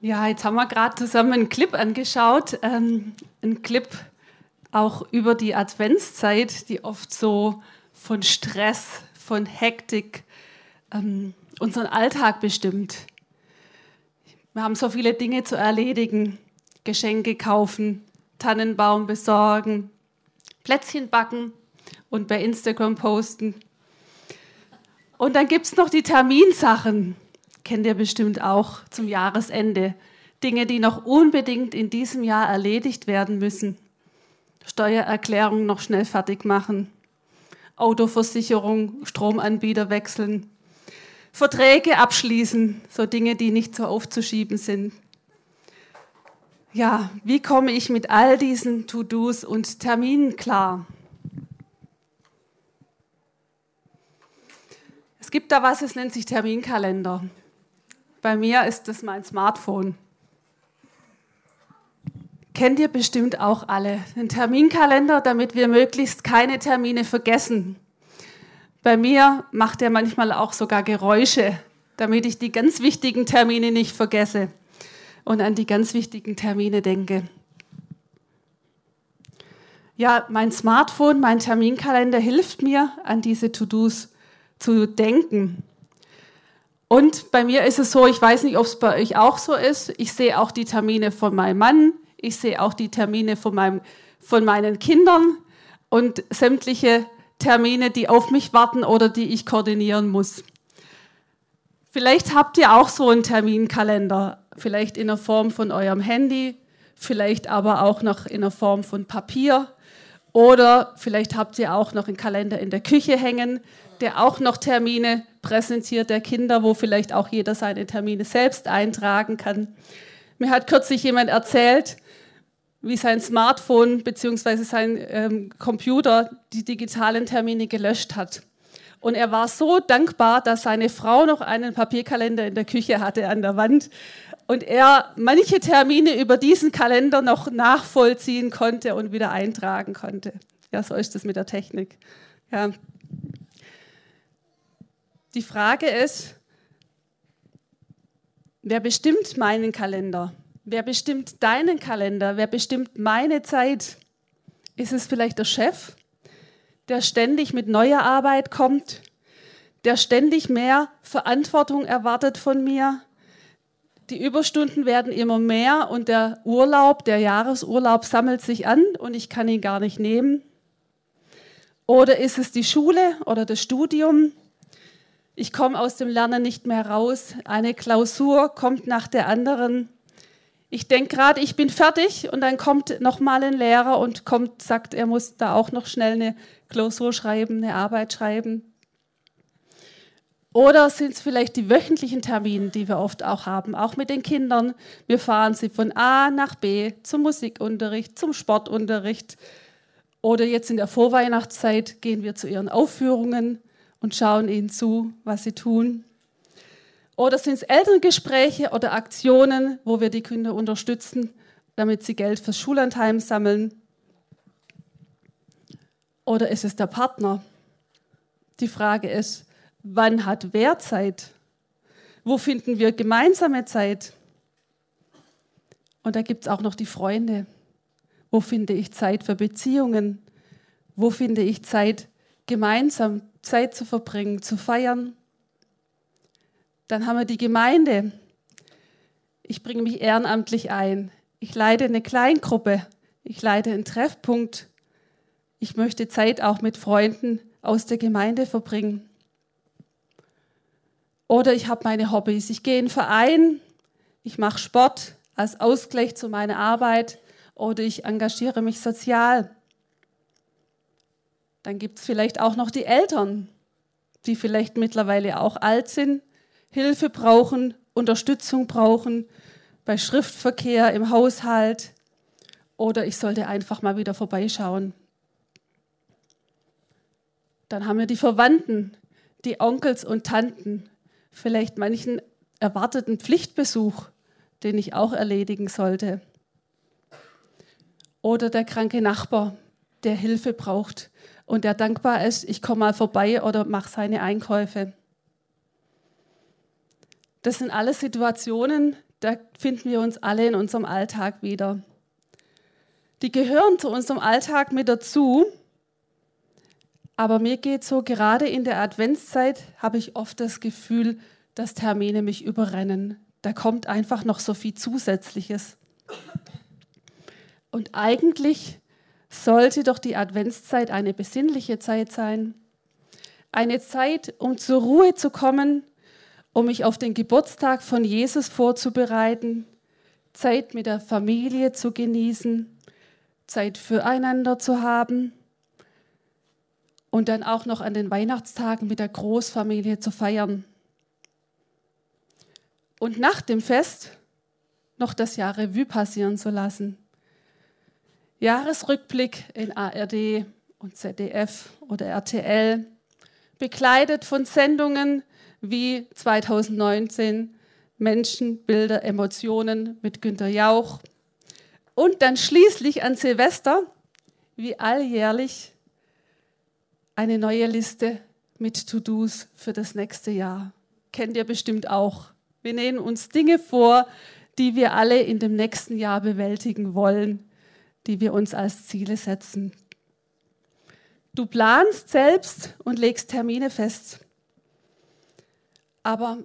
Ja, jetzt haben wir gerade zusammen einen Clip angeschaut. Ähm, ein Clip auch über die Adventszeit, die oft so von Stress, von Hektik ähm, unseren Alltag bestimmt. Wir haben so viele Dinge zu erledigen. Geschenke kaufen, Tannenbaum besorgen, Plätzchen backen und bei Instagram posten. Und dann gibt es noch die Terminsachen, kennt ihr bestimmt auch zum Jahresende. Dinge, die noch unbedingt in diesem Jahr erledigt werden müssen. Steuererklärung noch schnell fertig machen, Autoversicherung, Stromanbieter wechseln, Verträge abschließen, so Dinge, die nicht so aufzuschieben sind. Ja, wie komme ich mit all diesen To-Dos und Terminen klar? Es gibt da was, es nennt sich Terminkalender. Bei mir ist das mein Smartphone. Kennt ihr bestimmt auch alle. Einen Terminkalender, damit wir möglichst keine Termine vergessen. Bei mir macht er manchmal auch sogar Geräusche, damit ich die ganz wichtigen Termine nicht vergesse und an die ganz wichtigen Termine denke. Ja, mein Smartphone, mein Terminkalender hilft mir, an diese To-Dos zu denken. Und bei mir ist es so, ich weiß nicht, ob es bei euch auch so ist, ich sehe auch die Termine von meinem Mann, ich sehe auch die Termine von, meinem, von meinen Kindern. Und sämtliche Termine, die auf mich warten oder die ich koordinieren muss. Vielleicht habt ihr auch so einen Terminkalender, vielleicht in der Form von eurem Handy, vielleicht aber auch noch in der Form von Papier oder vielleicht habt ihr auch noch einen Kalender in der Küche hängen, der auch noch Termine präsentiert der Kinder, wo vielleicht auch jeder seine Termine selbst eintragen kann. Mir hat kürzlich jemand erzählt, wie sein Smartphone bzw. sein ähm, Computer die digitalen Termine gelöscht hat. Und er war so dankbar, dass seine Frau noch einen Papierkalender in der Küche hatte an der Wand und er manche Termine über diesen Kalender noch nachvollziehen konnte und wieder eintragen konnte. Ja, so ist es mit der Technik. Ja. Die Frage ist, wer bestimmt meinen Kalender? Wer bestimmt deinen Kalender? Wer bestimmt meine Zeit? Ist es vielleicht der Chef, der ständig mit neuer Arbeit kommt, der ständig mehr Verantwortung erwartet von mir? Die Überstunden werden immer mehr und der Urlaub, der Jahresurlaub sammelt sich an und ich kann ihn gar nicht nehmen. Oder ist es die Schule oder das Studium? Ich komme aus dem Lernen nicht mehr raus. Eine Klausur kommt nach der anderen. Ich denke gerade, ich bin fertig und dann kommt noch mal ein Lehrer und kommt, sagt, er muss da auch noch schnell eine Klausur schreiben, eine Arbeit schreiben. Oder sind es vielleicht die wöchentlichen Termine, die wir oft auch haben, auch mit den Kindern. Wir fahren sie von A nach B zum Musikunterricht, zum Sportunterricht. Oder jetzt in der Vorweihnachtszeit gehen wir zu ihren Aufführungen und schauen ihnen zu, was sie tun. Oder sind es Elterngespräche oder Aktionen, wo wir die Kinder unterstützen, damit sie Geld fürs Schullandheim sammeln? Oder ist es der Partner? Die Frage ist, wann hat wer Zeit? Wo finden wir gemeinsame Zeit? Und da gibt es auch noch die Freunde. Wo finde ich Zeit für Beziehungen? Wo finde ich Zeit, gemeinsam Zeit zu verbringen, zu feiern? Dann haben wir die Gemeinde. Ich bringe mich ehrenamtlich ein. Ich leite eine Kleingruppe. Ich leite einen Treffpunkt. Ich möchte Zeit auch mit Freunden aus der Gemeinde verbringen. Oder ich habe meine Hobbys. Ich gehe in einen Verein. Ich mache Sport als Ausgleich zu meiner Arbeit. Oder ich engagiere mich sozial. Dann gibt es vielleicht auch noch die Eltern, die vielleicht mittlerweile auch alt sind Hilfe brauchen, Unterstützung brauchen bei Schriftverkehr im Haushalt oder ich sollte einfach mal wieder vorbeischauen. Dann haben wir die Verwandten, die Onkels und Tanten, vielleicht manchen erwarteten Pflichtbesuch, den ich auch erledigen sollte. Oder der kranke Nachbar, der Hilfe braucht und der dankbar ist, ich komme mal vorbei oder mache seine Einkäufe. Das sind alles Situationen, da finden wir uns alle in unserem Alltag wieder. Die gehören zu unserem Alltag mit dazu. Aber mir geht so, gerade in der Adventszeit habe ich oft das Gefühl, dass Termine mich überrennen. Da kommt einfach noch so viel Zusätzliches. Und eigentlich sollte doch die Adventszeit eine besinnliche Zeit sein. Eine Zeit, um zur Ruhe zu kommen, um mich auf den Geburtstag von Jesus vorzubereiten, Zeit mit der Familie zu genießen, Zeit füreinander zu haben und dann auch noch an den Weihnachtstagen mit der Großfamilie zu feiern. Und nach dem Fest noch das Jahr Revue passieren zu lassen. Jahresrückblick in ARD und ZDF oder RTL, begleitet von Sendungen wie 2019 Menschen, Bilder, Emotionen mit Günter Jauch. Und dann schließlich an Silvester, wie alljährlich, eine neue Liste mit To-Dos für das nächste Jahr. Kennt ihr bestimmt auch. Wir nehmen uns Dinge vor, die wir alle in dem nächsten Jahr bewältigen wollen, die wir uns als Ziele setzen. Du planst selbst und legst Termine fest. Aber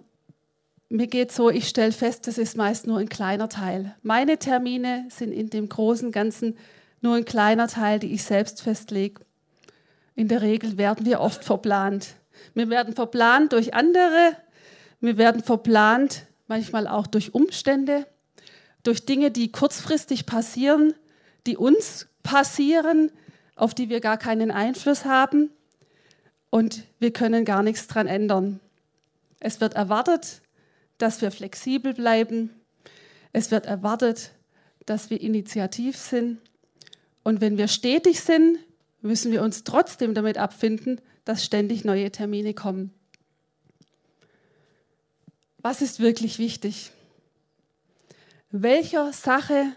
mir geht so, ich stelle fest, das ist meist nur ein kleiner Teil. Meine Termine sind in dem großen Ganzen nur ein kleiner Teil, die ich selbst festlege. In der Regel werden wir oft verplant. Wir werden verplant durch andere, wir werden verplant manchmal auch durch Umstände, durch Dinge, die kurzfristig passieren, die uns passieren, auf die wir gar keinen Einfluss haben und wir können gar nichts dran ändern. Es wird erwartet, dass wir flexibel bleiben. Es wird erwartet, dass wir initiativ sind. Und wenn wir stetig sind, müssen wir uns trotzdem damit abfinden, dass ständig neue Termine kommen. Was ist wirklich wichtig? Welcher Sache,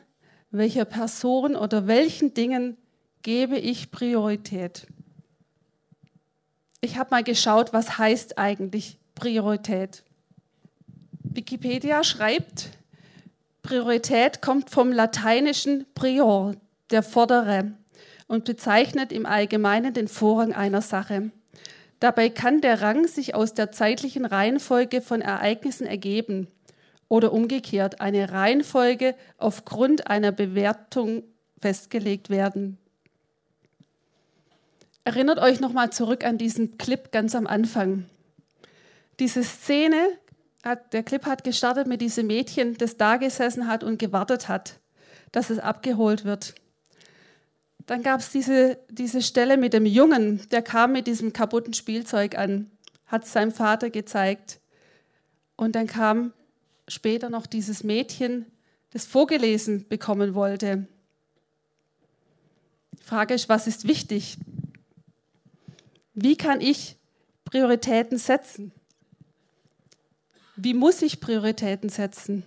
welcher Person oder welchen Dingen gebe ich Priorität? Ich habe mal geschaut, was heißt eigentlich Priorität. Wikipedia schreibt, Priorität kommt vom lateinischen prior, der Vordere, und bezeichnet im Allgemeinen den Vorrang einer Sache. Dabei kann der Rang sich aus der zeitlichen Reihenfolge von Ereignissen ergeben oder umgekehrt eine Reihenfolge aufgrund einer Bewertung festgelegt werden. Erinnert euch nochmal zurück an diesen Clip ganz am Anfang. Diese Szene, hat, der Clip hat gestartet mit diesem Mädchen, das da gesessen hat und gewartet hat, dass es abgeholt wird. Dann gab es diese, diese Stelle mit dem Jungen, der kam mit diesem kaputten Spielzeug an, hat es seinem Vater gezeigt. Und dann kam später noch dieses Mädchen, das vorgelesen bekommen wollte. Die Frage ist, was ist wichtig? Wie kann ich Prioritäten setzen? Wie muss ich Prioritäten setzen?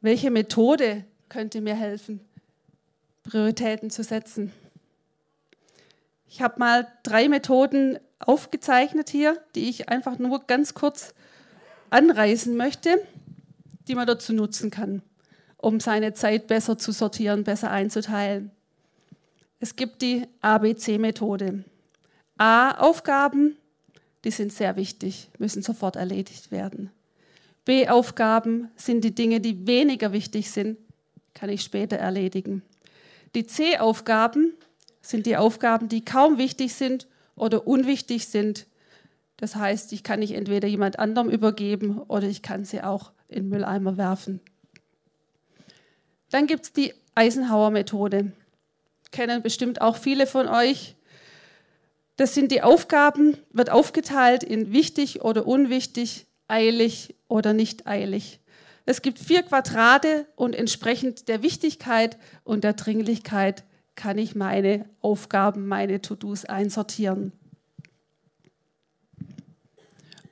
Welche Methode könnte mir helfen, Prioritäten zu setzen? Ich habe mal drei Methoden aufgezeichnet hier, die ich einfach nur ganz kurz anreißen möchte, die man dazu nutzen kann, um seine Zeit besser zu sortieren, besser einzuteilen. Es gibt die ABC-Methode. A, Aufgaben, die sind sehr wichtig, müssen sofort erledigt werden. B-Aufgaben sind die Dinge, die weniger wichtig sind, kann ich später erledigen. Die C-Aufgaben sind die Aufgaben, die kaum wichtig sind oder unwichtig sind. Das heißt, ich kann nicht entweder jemand anderem übergeben oder ich kann sie auch in Mülleimer werfen. Dann gibt es die Eisenhower-Methode. Kennen bestimmt auch viele von euch. Das sind die Aufgaben, wird aufgeteilt in wichtig oder unwichtig, eilig oder nicht eilig. Es gibt vier Quadrate und entsprechend der Wichtigkeit und der Dringlichkeit kann ich meine Aufgaben, meine To-Dos einsortieren.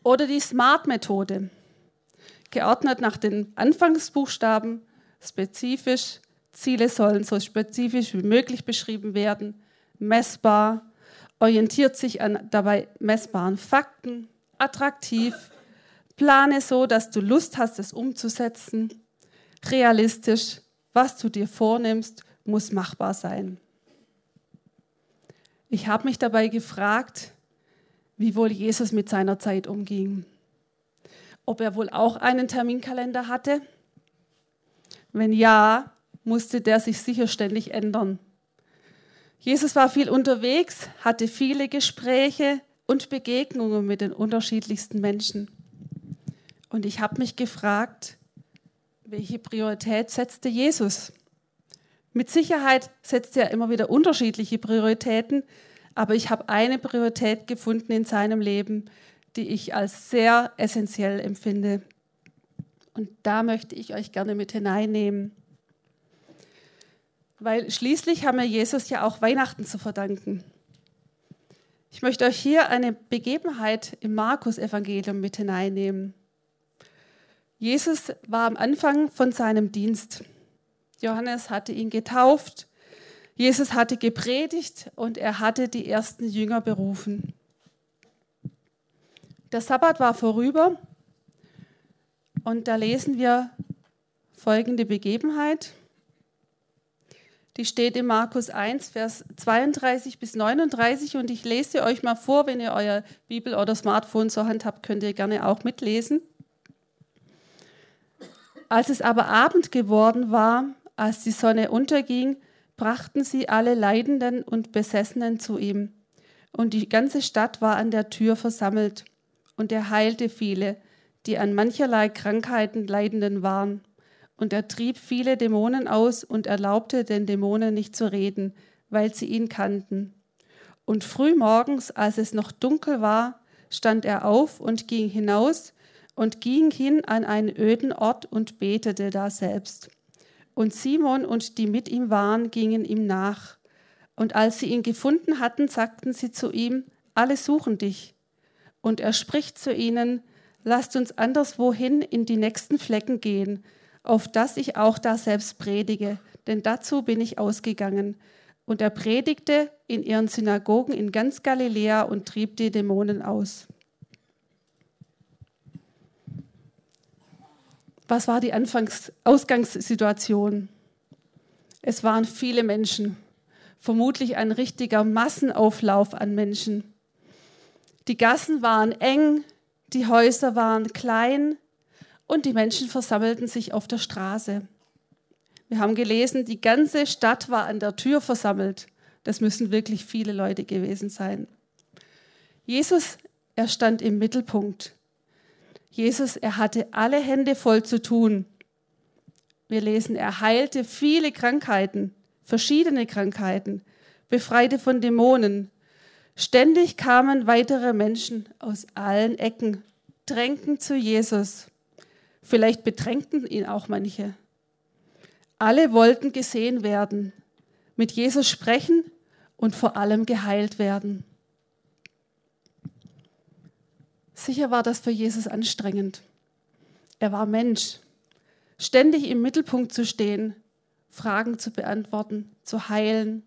Oder die SMART-Methode, geordnet nach den Anfangsbuchstaben, spezifisch. Ziele sollen so spezifisch wie möglich beschrieben werden, messbar, orientiert sich an dabei messbaren Fakten, attraktiv, Plane so, dass du Lust hast, es umzusetzen. Realistisch, was du dir vornimmst, muss machbar sein. Ich habe mich dabei gefragt, wie wohl Jesus mit seiner Zeit umging. Ob er wohl auch einen Terminkalender hatte? Wenn ja, musste der sich sicher ständig ändern. Jesus war viel unterwegs, hatte viele Gespräche und Begegnungen mit den unterschiedlichsten Menschen. Und ich habe mich gefragt, welche Priorität setzte Jesus? Mit Sicherheit setzt er immer wieder unterschiedliche Prioritäten, aber ich habe eine Priorität gefunden in seinem Leben, die ich als sehr essentiell empfinde. Und da möchte ich euch gerne mit hineinnehmen. Weil schließlich haben wir Jesus ja auch Weihnachten zu verdanken. Ich möchte euch hier eine Begebenheit im Markus-Evangelium mit hineinnehmen. Jesus war am Anfang von seinem Dienst. Johannes hatte ihn getauft, Jesus hatte gepredigt und er hatte die ersten Jünger berufen. Der Sabbat war vorüber und da lesen wir folgende Begebenheit. Die steht in Markus 1, Vers 32 bis 39 und ich lese euch mal vor, wenn ihr euer Bibel oder Smartphone zur Hand habt, könnt ihr gerne auch mitlesen. Als es aber Abend geworden war, als die Sonne unterging, brachten sie alle Leidenden und Besessenen zu ihm. Und die ganze Stadt war an der Tür versammelt. Und er heilte viele, die an mancherlei Krankheiten leidenden waren. Und er trieb viele Dämonen aus und erlaubte den Dämonen nicht zu reden, weil sie ihn kannten. Und früh morgens, als es noch dunkel war, stand er auf und ging hinaus und ging hin an einen öden Ort und betete da selbst. Und Simon und die mit ihm waren, gingen ihm nach. Und als sie ihn gefunden hatten, sagten sie zu ihm, alle suchen dich. Und er spricht zu ihnen, lasst uns anderswohin in die nächsten Flecken gehen, auf dass ich auch da selbst predige, denn dazu bin ich ausgegangen. Und er predigte in ihren Synagogen in ganz Galiläa und trieb die Dämonen aus. Was war die Anfangs Ausgangssituation? Es waren viele Menschen, vermutlich ein richtiger Massenauflauf an Menschen. Die Gassen waren eng, die Häuser waren klein und die Menschen versammelten sich auf der Straße. Wir haben gelesen, die ganze Stadt war an der Tür versammelt. Das müssen wirklich viele Leute gewesen sein. Jesus, er stand im Mittelpunkt. Jesus, er hatte alle Hände voll zu tun. Wir lesen, er heilte viele Krankheiten, verschiedene Krankheiten, befreite von Dämonen. Ständig kamen weitere Menschen aus allen Ecken, drängten zu Jesus. Vielleicht bedrängten ihn auch manche. Alle wollten gesehen werden, mit Jesus sprechen und vor allem geheilt werden. Sicher war das für Jesus anstrengend. Er war Mensch. Ständig im Mittelpunkt zu stehen, Fragen zu beantworten, zu heilen.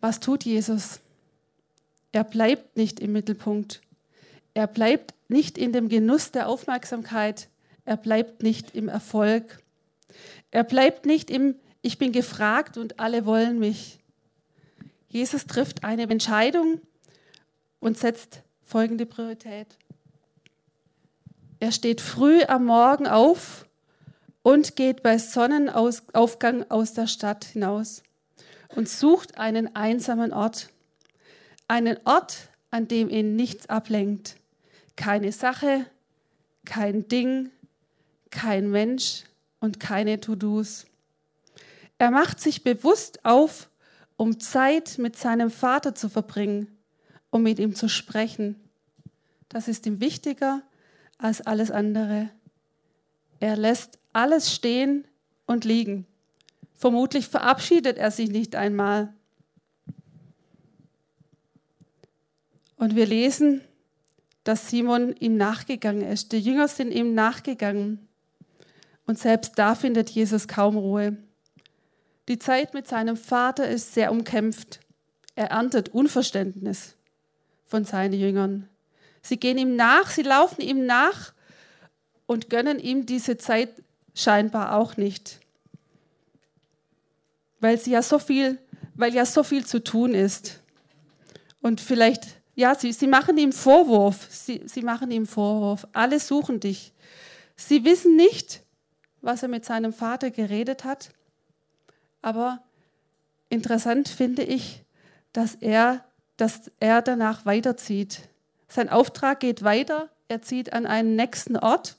Was tut Jesus? Er bleibt nicht im Mittelpunkt. Er bleibt nicht in dem Genuss der Aufmerksamkeit. Er bleibt nicht im Erfolg. Er bleibt nicht im Ich bin gefragt und alle wollen mich. Jesus trifft eine Entscheidung und setzt folgende Priorität. Er steht früh am Morgen auf und geht bei Sonnenaufgang aus der Stadt hinaus und sucht einen einsamen Ort. Einen Ort, an dem ihn nichts ablenkt. Keine Sache, kein Ding, kein Mensch und keine To-Dos. Er macht sich bewusst auf, um Zeit mit seinem Vater zu verbringen um mit ihm zu sprechen. Das ist ihm wichtiger als alles andere. Er lässt alles stehen und liegen. Vermutlich verabschiedet er sich nicht einmal. Und wir lesen, dass Simon ihm nachgegangen ist. Die Jünger sind ihm nachgegangen. Und selbst da findet Jesus kaum Ruhe. Die Zeit mit seinem Vater ist sehr umkämpft. Er erntet Unverständnis von seinen Jüngern. Sie gehen ihm nach, sie laufen ihm nach und gönnen ihm diese Zeit scheinbar auch nicht. Weil sie ja so viel, weil ja so viel zu tun ist. Und vielleicht, ja, sie, sie machen ihm Vorwurf. Sie, sie machen ihm Vorwurf. Alle suchen dich. Sie wissen nicht, was er mit seinem Vater geredet hat. Aber interessant finde ich, dass er, dass er danach weiterzieht. Sein Auftrag geht weiter. Er zieht an einen nächsten Ort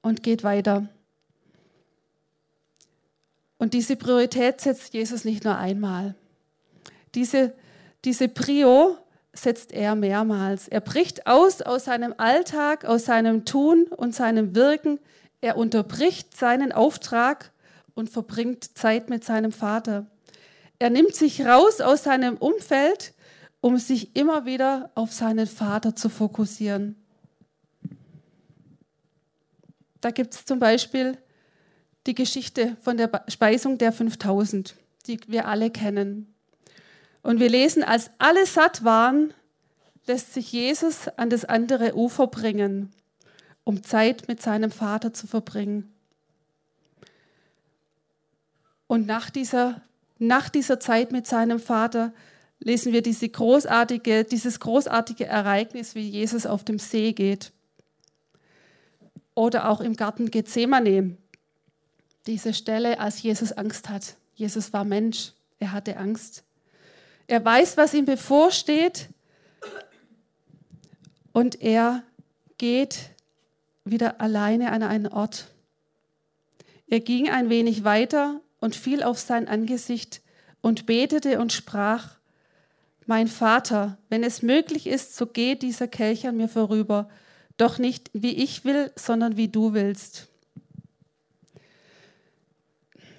und geht weiter. Und diese Priorität setzt Jesus nicht nur einmal. Diese, diese Prio setzt er mehrmals. Er bricht aus aus seinem Alltag, aus seinem Tun und seinem Wirken. Er unterbricht seinen Auftrag und verbringt Zeit mit seinem Vater. Er nimmt sich raus aus seinem Umfeld, um sich immer wieder auf seinen Vater zu fokussieren. Da gibt es zum Beispiel die Geschichte von der Speisung der 5000, die wir alle kennen. Und wir lesen, als alle satt waren, lässt sich Jesus an das andere Ufer bringen, um Zeit mit seinem Vater zu verbringen. Und nach dieser, nach dieser Zeit mit seinem Vater lesen wir diese großartige, dieses großartige Ereignis, wie Jesus auf dem See geht. Oder auch im Garten Gethsemane, diese Stelle, als Jesus Angst hat. Jesus war Mensch, er hatte Angst. Er weiß, was ihm bevorsteht und er geht wieder alleine an einen Ort. Er ging ein wenig weiter und fiel auf sein Angesicht und betete und sprach, mein Vater, wenn es möglich ist, so geht dieser Kelch an mir vorüber, doch nicht wie ich will, sondern wie du willst.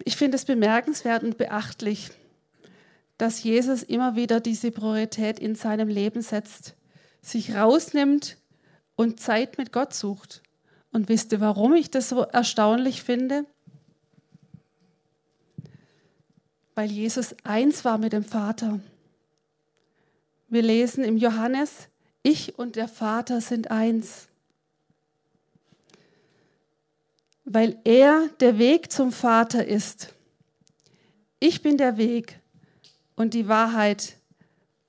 Ich finde es bemerkenswert und beachtlich, dass Jesus immer wieder diese Priorität in seinem Leben setzt, sich rausnimmt und Zeit mit Gott sucht. Und wisst ihr, warum ich das so erstaunlich finde? Weil Jesus eins war mit dem Vater. Wir lesen im Johannes, ich und der Vater sind eins. Weil er der Weg zum Vater ist. Ich bin der Weg und die Wahrheit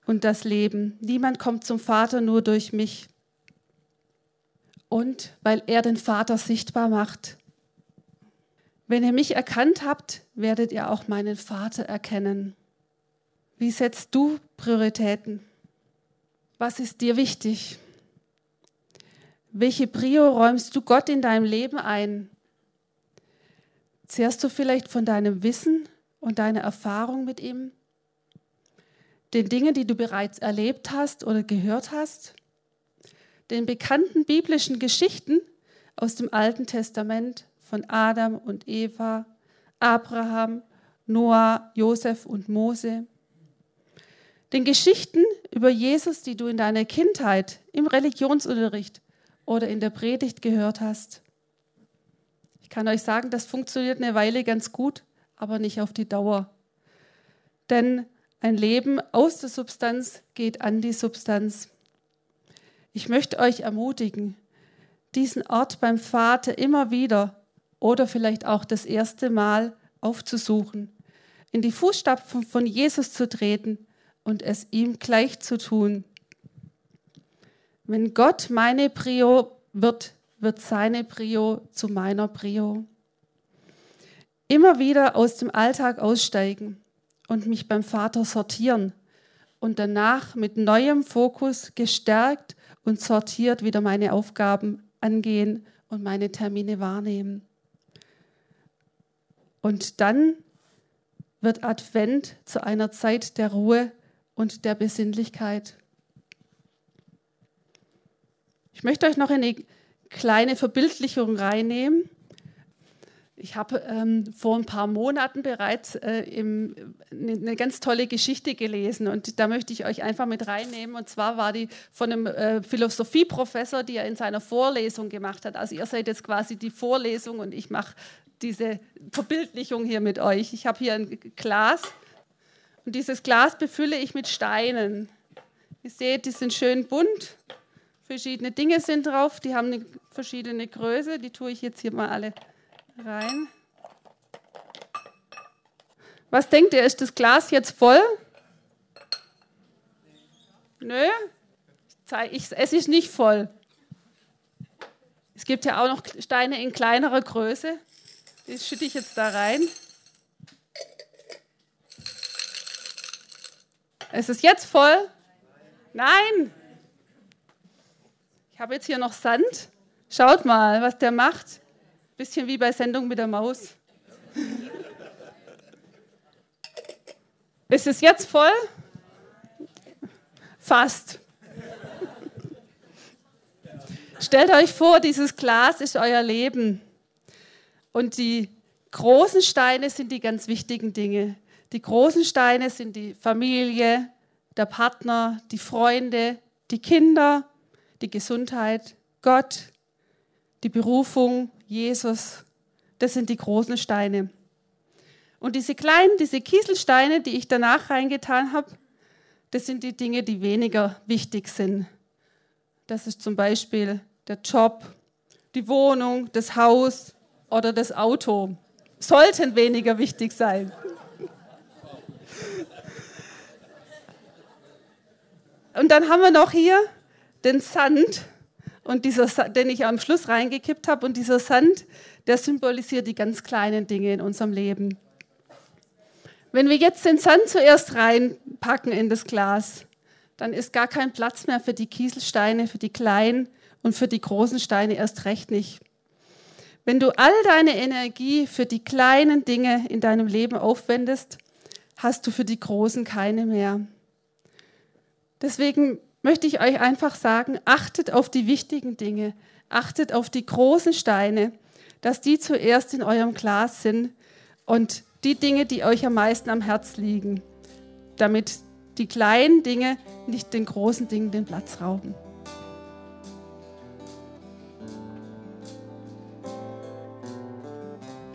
und das Leben. Niemand kommt zum Vater nur durch mich. Und weil er den Vater sichtbar macht. Wenn ihr mich erkannt habt, werdet ihr auch meinen Vater erkennen. Wie setzt du Prioritäten? Was ist dir wichtig? Welche Prio räumst du Gott in deinem Leben ein? Zehrst du vielleicht von deinem Wissen und deiner Erfahrung mit ihm? Den Dingen, die du bereits erlebt hast oder gehört hast? Den bekannten biblischen Geschichten aus dem Alten Testament von Adam und Eva, Abraham, Noah, Josef und Mose? Den Geschichten über Jesus, die du in deiner Kindheit im Religionsunterricht oder in der Predigt gehört hast? Ich kann euch sagen, das funktioniert eine Weile ganz gut, aber nicht auf die Dauer. Denn ein Leben aus der Substanz geht an die Substanz. Ich möchte euch ermutigen, diesen Ort beim Vater immer wieder oder vielleicht auch das erste Mal aufzusuchen, in die Fußstapfen von Jesus zu treten und es ihm gleich zu tun. Wenn Gott meine Prio wird, wird seine Prio zu meiner Prio. Immer wieder aus dem Alltag aussteigen und mich beim Vater sortieren und danach mit neuem Fokus gestärkt und sortiert wieder meine Aufgaben angehen und meine Termine wahrnehmen. Und dann wird Advent zu einer Zeit der Ruhe und der Besinnlichkeit. Ich möchte euch noch eine kleine Verbildlichung reinnehmen. Ich habe ähm, vor ein paar Monaten bereits äh, im, eine ganz tolle Geschichte gelesen und da möchte ich euch einfach mit reinnehmen. Und zwar war die von einem äh, Philosophieprofessor, die er in seiner Vorlesung gemacht hat. Also ihr seid jetzt quasi die Vorlesung und ich mache diese Verbildlichung hier mit euch. Ich habe hier ein Glas und dieses Glas befülle ich mit Steinen. Ihr seht, die sind schön bunt Verschiedene Dinge sind drauf, die haben eine verschiedene Größe. Die tue ich jetzt hier mal alle rein. Was denkt ihr, ist das Glas jetzt voll? Nö, ich, es ist nicht voll. Es gibt ja auch noch Steine in kleinerer Größe. Die schütte ich jetzt da rein. Ist es jetzt voll? Nein. Ich habe jetzt hier noch Sand. Schaut mal, was der macht. Bisschen wie bei Sendung mit der Maus. Ist es jetzt voll? Fast. Stellt euch vor, dieses Glas ist euer Leben. Und die großen Steine sind die ganz wichtigen Dinge. Die großen Steine sind die Familie, der Partner, die Freunde, die Kinder, die Gesundheit, Gott, die Berufung, Jesus. Das sind die großen Steine. Und diese kleinen, diese Kieselsteine, die ich danach reingetan habe, das sind die Dinge, die weniger wichtig sind. Das ist zum Beispiel der Job, die Wohnung, das Haus oder das Auto. Sollten weniger wichtig sein. Und dann haben wir noch hier den Sand, und dieser, den ich am Schluss reingekippt habe. Und dieser Sand, der symbolisiert die ganz kleinen Dinge in unserem Leben. Wenn wir jetzt den Sand zuerst reinpacken in das Glas, dann ist gar kein Platz mehr für die Kieselsteine, für die kleinen und für die großen Steine erst recht nicht. Wenn du all deine Energie für die kleinen Dinge in deinem Leben aufwendest, hast du für die großen keine mehr. Deswegen möchte ich euch einfach sagen, achtet auf die wichtigen Dinge, achtet auf die großen Steine, dass die zuerst in eurem Glas sind und die Dinge, die euch am meisten am Herz liegen, damit die kleinen Dinge nicht den großen Dingen den Platz rauben.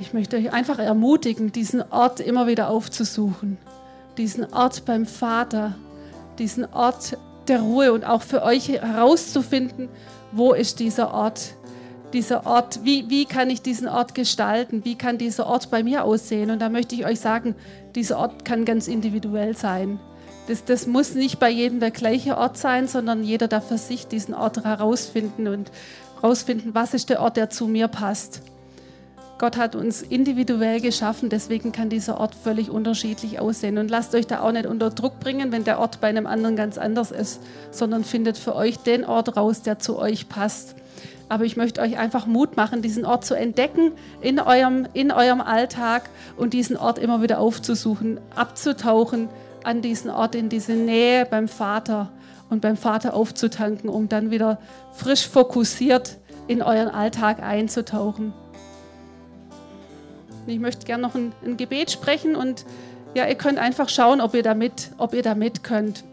Ich möchte euch einfach ermutigen, diesen Ort immer wieder aufzusuchen. Diesen Ort beim Vater, diesen Ort der Ruhe und auch für euch herauszufinden, wo ist dieser Ort, dieser Ort, wie, wie kann ich diesen Ort gestalten, wie kann dieser Ort bei mir aussehen. Und da möchte ich euch sagen, dieser Ort kann ganz individuell sein. Das, das muss nicht bei jedem der gleiche Ort sein, sondern jeder darf für sich diesen Ort herausfinden und herausfinden, was ist der Ort, der zu mir passt. Gott hat uns individuell geschaffen, deswegen kann dieser Ort völlig unterschiedlich aussehen. Und lasst euch da auch nicht unter Druck bringen, wenn der Ort bei einem anderen ganz anders ist, sondern findet für euch den Ort raus, der zu euch passt. Aber ich möchte euch einfach Mut machen, diesen Ort zu entdecken in eurem, in eurem Alltag und diesen Ort immer wieder aufzusuchen, abzutauchen an diesen Ort, in diese Nähe beim Vater und beim Vater aufzutanken, um dann wieder frisch fokussiert in euren Alltag einzutauchen. Ich möchte gerne noch ein, ein, Gebet sprechen und ja, ihr könnt einfach schauen, ob ihr damit, ob ihr damit könnt.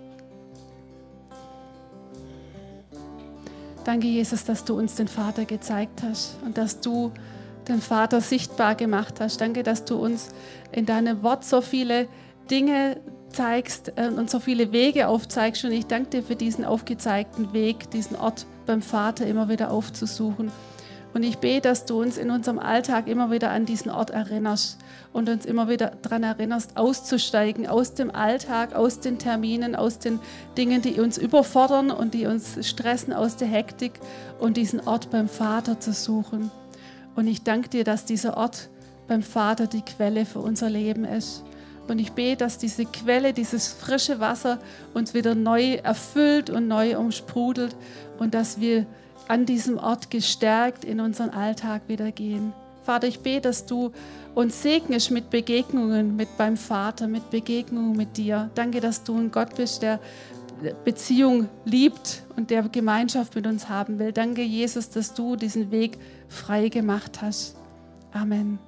Danke, Jesus, dass du uns den Vater gezeigt hast und dass du den Vater sichtbar gemacht hast. Danke, dass du uns in deinem Wort so viele Dinge zeigst äh, und so viele Wege aufzeigst. Und ich danke dir für diesen aufgezeigten Weg, diesen Ort beim Vater immer wieder aufzusuchen. Und ich bete, dass du uns in unserem Alltag immer wieder an diesen Ort erinnerst und uns immer wieder daran erinnerst, auszusteigen aus dem Alltag, aus den Terminen, aus den Dingen, die uns überfordern und die uns stressen, aus der Hektik und diesen Ort beim Vater zu suchen. Und ich danke dir, dass dieser Ort beim Vater die Quelle für unser Leben ist. Und ich bete, dass diese Quelle, dieses frische Wasser uns wieder neu erfüllt und neu umsprudelt und dass wir an diesem Ort gestärkt in unseren Alltag wieder gehen. Vater, ich bete, dass du uns segnest mit Begegnungen mit beim Vater, mit Begegnungen mit dir. Danke, dass du ein Gott bist, der Beziehung liebt und der Gemeinschaft mit uns haben will. Danke, Jesus, dass du diesen Weg frei gemacht hast. Amen.